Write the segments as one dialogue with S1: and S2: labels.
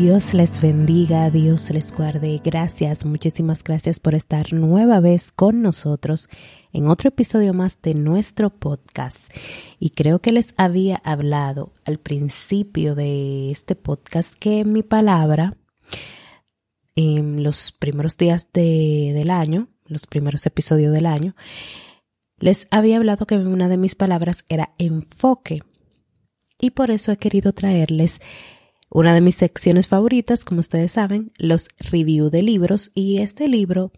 S1: Dios les bendiga, Dios les guarde. Gracias, muchísimas gracias por estar nueva vez con nosotros en otro episodio más de nuestro podcast. Y creo que les había hablado al principio de este podcast que mi palabra en los primeros días de, del año, los primeros episodios del año, les había hablado que una de mis palabras era enfoque. Y por eso he querido traerles una de mis secciones favoritas, como ustedes saben, los review de libros y este libro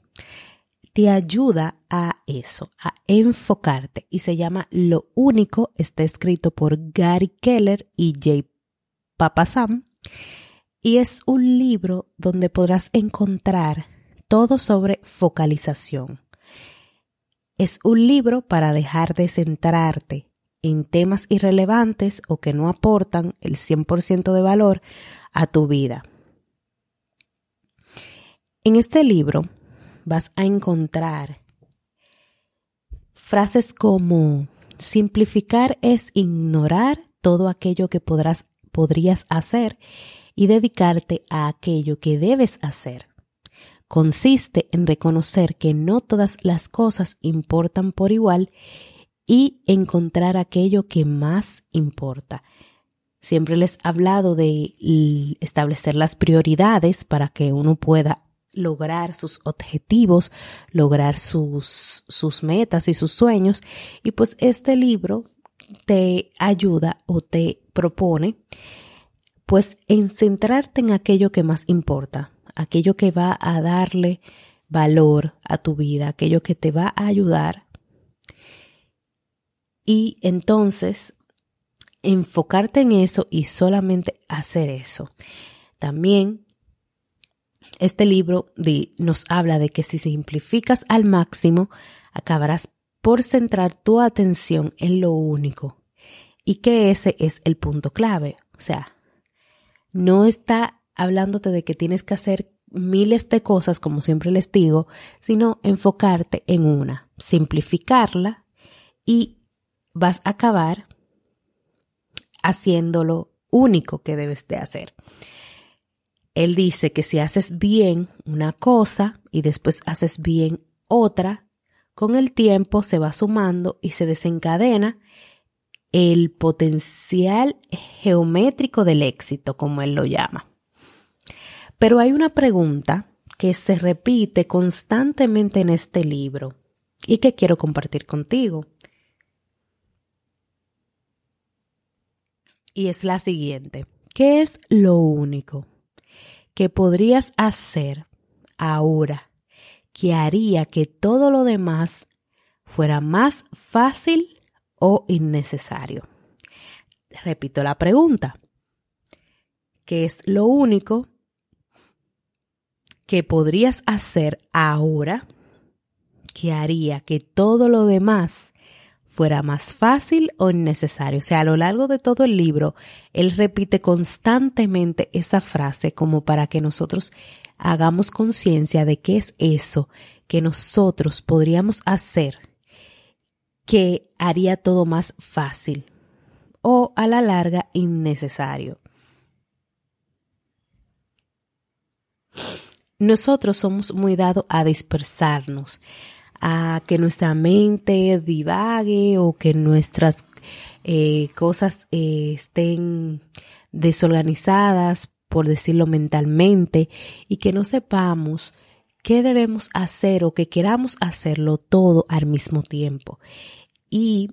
S1: te ayuda a eso, a enfocarte y se llama Lo único, está escrito por Gary Keller y Jay Papasam y es un libro donde podrás encontrar todo sobre focalización. Es un libro para dejar de centrarte en temas irrelevantes o que no aportan el 100% de valor a tu vida. En este libro vas a encontrar frases como simplificar es ignorar todo aquello que podrás, podrías hacer y dedicarte a aquello que debes hacer. Consiste en reconocer que no todas las cosas importan por igual y encontrar aquello que más importa. Siempre les he hablado de establecer las prioridades para que uno pueda lograr sus objetivos, lograr sus, sus metas y sus sueños. Y pues este libro te ayuda o te propone pues en centrarte en aquello que más importa, aquello que va a darle valor a tu vida, aquello que te va a ayudar y entonces enfocarte en eso y solamente hacer eso. También este libro nos habla de que si simplificas al máximo, acabarás por centrar tu atención en lo único y que ese es el punto clave. O sea, no está hablándote de que tienes que hacer miles de cosas, como siempre les digo, sino enfocarte en una, simplificarla y vas a acabar haciendo lo único que debes de hacer. Él dice que si haces bien una cosa y después haces bien otra, con el tiempo se va sumando y se desencadena el potencial geométrico del éxito, como él lo llama. Pero hay una pregunta que se repite constantemente en este libro y que quiero compartir contigo. Y es la siguiente. ¿Qué es lo único que podrías hacer ahora que haría que todo lo demás fuera más fácil o innecesario? Repito la pregunta. ¿Qué es lo único que podrías hacer ahora que haría que todo lo demás fuera más fácil o innecesario. O sea, a lo largo de todo el libro, él repite constantemente esa frase como para que nosotros hagamos conciencia de qué es eso que nosotros podríamos hacer que haría todo más fácil o a la larga innecesario. Nosotros somos muy dados a dispersarnos, a que nuestra mente divague o que nuestras eh, cosas eh, estén desorganizadas, por decirlo mentalmente, y que no sepamos qué debemos hacer o que queramos hacerlo todo al mismo tiempo. Y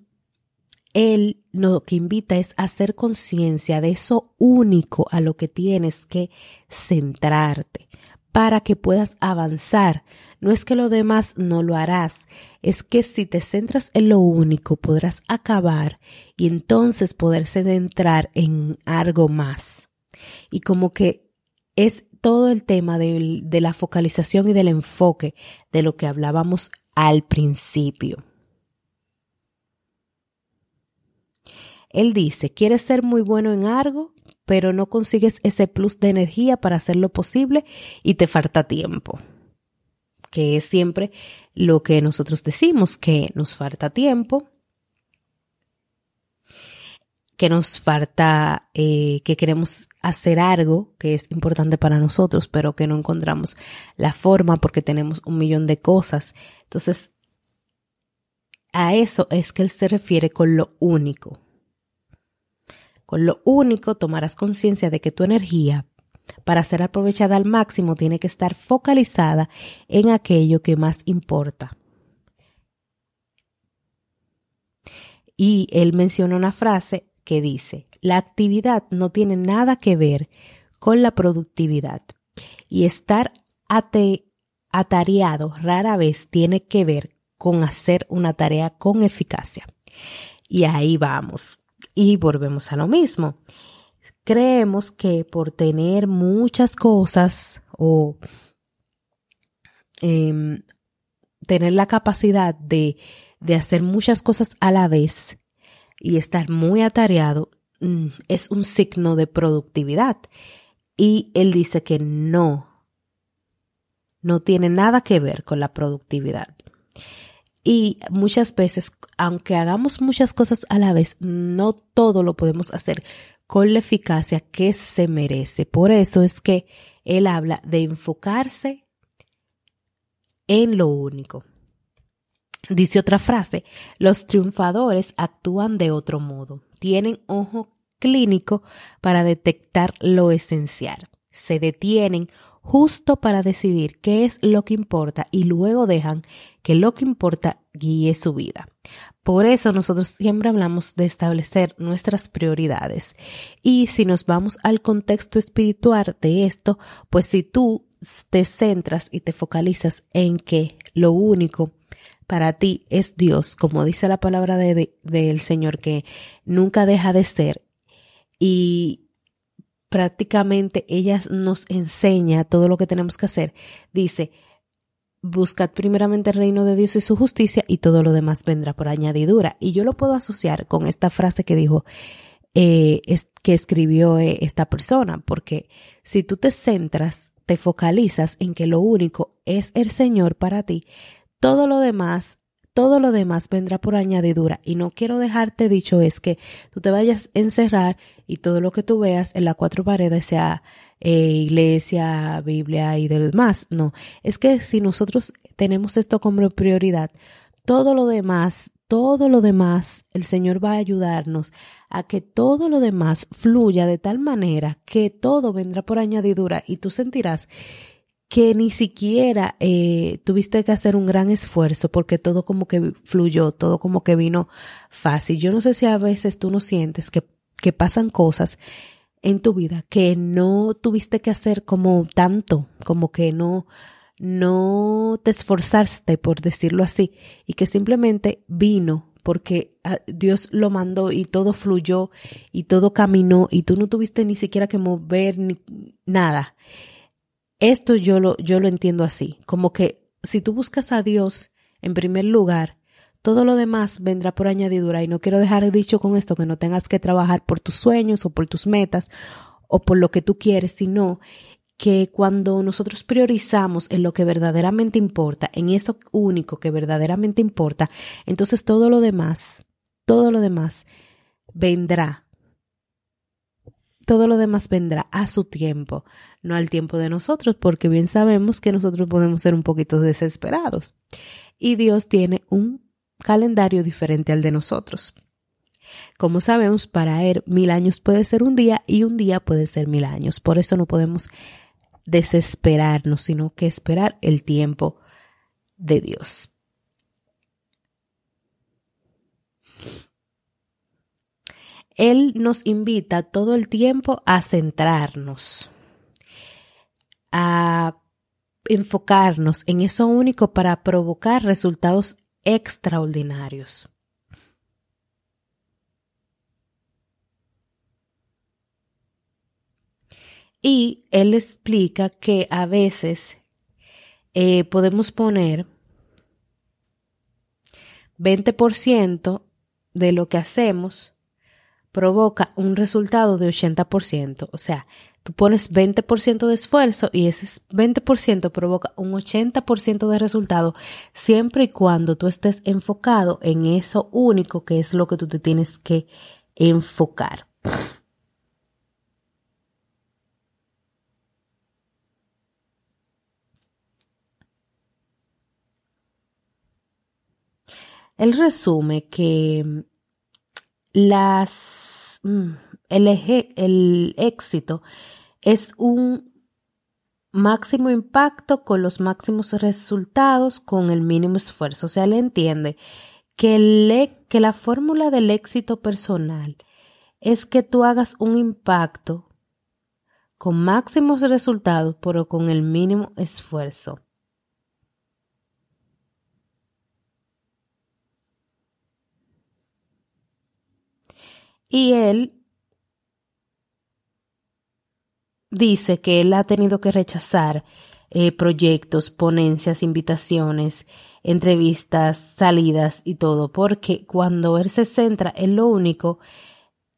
S1: él lo que invita es a hacer conciencia de eso único a lo que tienes que centrarte para que puedas avanzar. No es que lo demás no lo harás, es que si te centras en lo único podrás acabar y entonces poderse entrar en algo más. Y como que es todo el tema de, de la focalización y del enfoque de lo que hablábamos al principio. Él dice, ¿quieres ser muy bueno en algo? Pero no consigues ese plus de energía para hacerlo posible y te falta tiempo. Que es siempre lo que nosotros decimos, que nos falta tiempo. que nos falta, eh, que queremos hacer algo que es importante para nosotros, pero que no encontramos la forma porque tenemos un millón de cosas. Entonces, a eso es que él se refiere con lo único. Con lo único tomarás conciencia de que tu energía, para ser aprovechada al máximo, tiene que estar focalizada en aquello que más importa. Y él menciona una frase que dice, la actividad no tiene nada que ver con la productividad y estar atareado rara vez tiene que ver con hacer una tarea con eficacia. Y ahí vamos. Y volvemos a lo mismo. Creemos que por tener muchas cosas o em, tener la capacidad de, de hacer muchas cosas a la vez y estar muy atareado mm, es un signo de productividad. Y él dice que no, no tiene nada que ver con la productividad. Y muchas veces, aunque hagamos muchas cosas a la vez, no todo lo podemos hacer con la eficacia que se merece. Por eso es que él habla de enfocarse en lo único. Dice otra frase, los triunfadores actúan de otro modo, tienen ojo clínico para detectar lo esencial, se detienen justo para decidir qué es lo que importa y luego dejan que lo que importa guíe su vida. Por eso nosotros siempre hablamos de establecer nuestras prioridades. Y si nos vamos al contexto espiritual de esto, pues si tú te centras y te focalizas en que lo único para ti es Dios, como dice la palabra del de, Señor, que nunca deja de ser, y prácticamente ella nos enseña todo lo que tenemos que hacer. Dice, buscad primeramente el reino de Dios y su justicia y todo lo demás vendrá por añadidura. Y yo lo puedo asociar con esta frase que dijo, eh, que escribió eh, esta persona, porque si tú te centras, te focalizas en que lo único es el Señor para ti, todo lo demás todo lo demás vendrá por añadidura. Y no quiero dejarte dicho es que tú te vayas a encerrar y todo lo que tú veas en las cuatro paredes sea eh, iglesia, Biblia y demás. No, es que si nosotros tenemos esto como prioridad, todo lo demás, todo lo demás, el Señor va a ayudarnos a que todo lo demás fluya de tal manera que todo vendrá por añadidura y tú sentirás que ni siquiera eh, tuviste que hacer un gran esfuerzo porque todo como que fluyó, todo como que vino fácil. Yo no sé si a veces tú no sientes que, que pasan cosas en tu vida que no tuviste que hacer como tanto, como que no, no te esforzaste, por decirlo así, y que simplemente vino porque ah, Dios lo mandó y todo fluyó y todo caminó y tú no tuviste ni siquiera que mover ni nada. Esto yo lo, yo lo entiendo así, como que si tú buscas a Dios en primer lugar, todo lo demás vendrá por añadidura. Y no quiero dejar dicho con esto que no tengas que trabajar por tus sueños o por tus metas o por lo que tú quieres, sino que cuando nosotros priorizamos en lo que verdaderamente importa, en eso único que verdaderamente importa, entonces todo lo demás, todo lo demás vendrá todo lo demás vendrá a su tiempo, no al tiempo de nosotros, porque bien sabemos que nosotros podemos ser un poquito desesperados. Y Dios tiene un calendario diferente al de nosotros. Como sabemos, para Él mil años puede ser un día y un día puede ser mil años. Por eso no podemos desesperarnos, sino que esperar el tiempo de Dios. Él nos invita todo el tiempo a centrarnos, a enfocarnos en eso único para provocar resultados extraordinarios. Y él explica que a veces eh, podemos poner 20% de lo que hacemos provoca un resultado de 80%. O sea, tú pones 20% de esfuerzo y ese 20% provoca un 80% de resultado siempre y cuando tú estés enfocado en eso único que es lo que tú te tienes que enfocar. Él resume que las, mm, el, el éxito es un máximo impacto con los máximos resultados con el mínimo esfuerzo. O sea, él entiende que, e, que la fórmula del éxito personal es que tú hagas un impacto con máximos resultados, pero con el mínimo esfuerzo. Y él dice que él ha tenido que rechazar eh, proyectos, ponencias, invitaciones, entrevistas, salidas y todo, porque cuando él se centra en lo único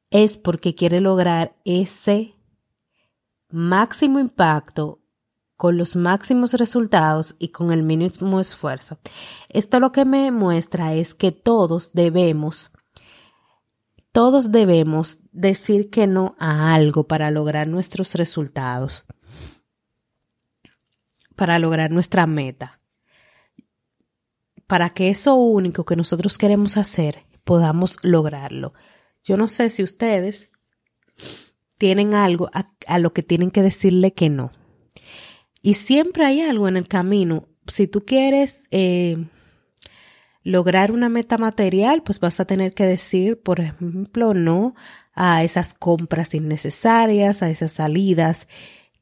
S1: es porque quiere lograr ese máximo impacto con los máximos resultados y con el mínimo esfuerzo. Esto lo que me muestra es que todos debemos todos debemos decir que no a algo para lograr nuestros resultados, para lograr nuestra meta, para que eso único que nosotros queremos hacer podamos lograrlo. Yo no sé si ustedes tienen algo a, lo que tienen que decirle que no. Y siempre hay algo en el camino. Si tú quieres eh, lograr una meta material, pues vas a tener que decir, por ejemplo, no a esas compras innecesarias, a esas salidas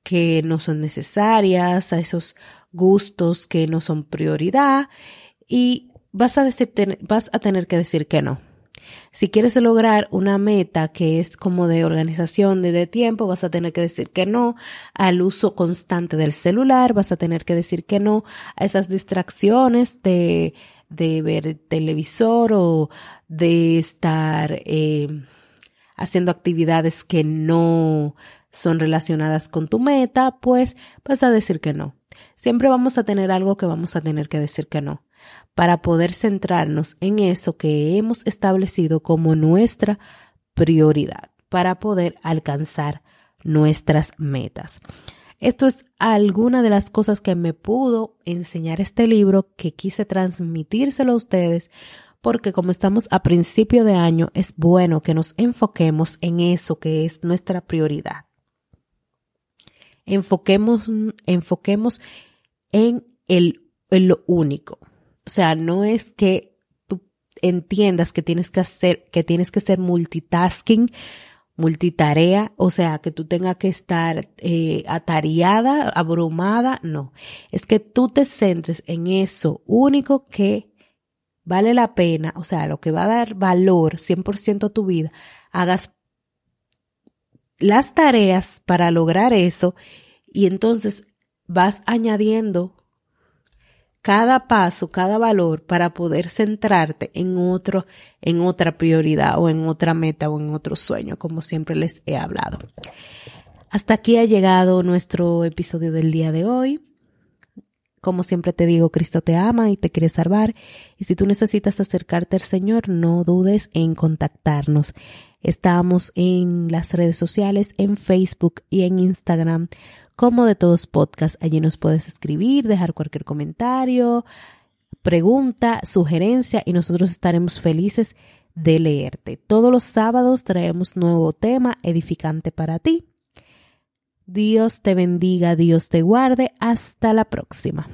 S1: que no son necesarias, a esos gustos que no son prioridad y vas a, decir, vas a tener que decir que no. Si quieres lograr una meta que es como de organización de, de, tiempo, vas a tener que decir que no al uso constante del celular, vas a tener que decir que no a esas distracciones de de ver televisor o de estar eh, haciendo actividades que no son relacionadas con tu meta, pues vas a decir que no. Siempre vamos a tener algo que vamos a tener que decir que no, para poder centrarnos en eso que hemos establecido como nuestra prioridad, para poder alcanzar nuestras metas. Esto es alguna de las cosas que me pudo enseñar este libro que quise transmitírselo a ustedes porque como estamos a principio de año es bueno que nos enfoquemos en eso que es nuestra prioridad. Enfoquemos, enfoquemos en, el, en lo único. O sea, no es que tú entiendas que tienes que hacer, que tienes que ser multitasking multitarea, o sea, que tú tengas que estar eh, atareada, abrumada, no. Es que tú te centres en eso único que vale la pena, o sea, lo que va a dar valor 100% a tu vida, hagas las tareas para lograr eso y entonces vas añadiendo cada paso, cada valor para poder centrarte en otro, en otra prioridad o en otra meta o en otro sueño, como siempre les he hablado. Hasta aquí ha llegado nuestro episodio del día de hoy. Como siempre te digo, Cristo te ama y te quiere salvar. Y si tú necesitas acercarte al Señor, no dudes en contactarnos. Estamos en las redes sociales, en Facebook y en Instagram como de todos podcasts. Allí nos puedes escribir, dejar cualquier comentario, pregunta, sugerencia y nosotros estaremos felices de leerte. Todos los sábados traemos nuevo tema edificante para ti. Dios te bendiga, Dios te guarde. Hasta la próxima.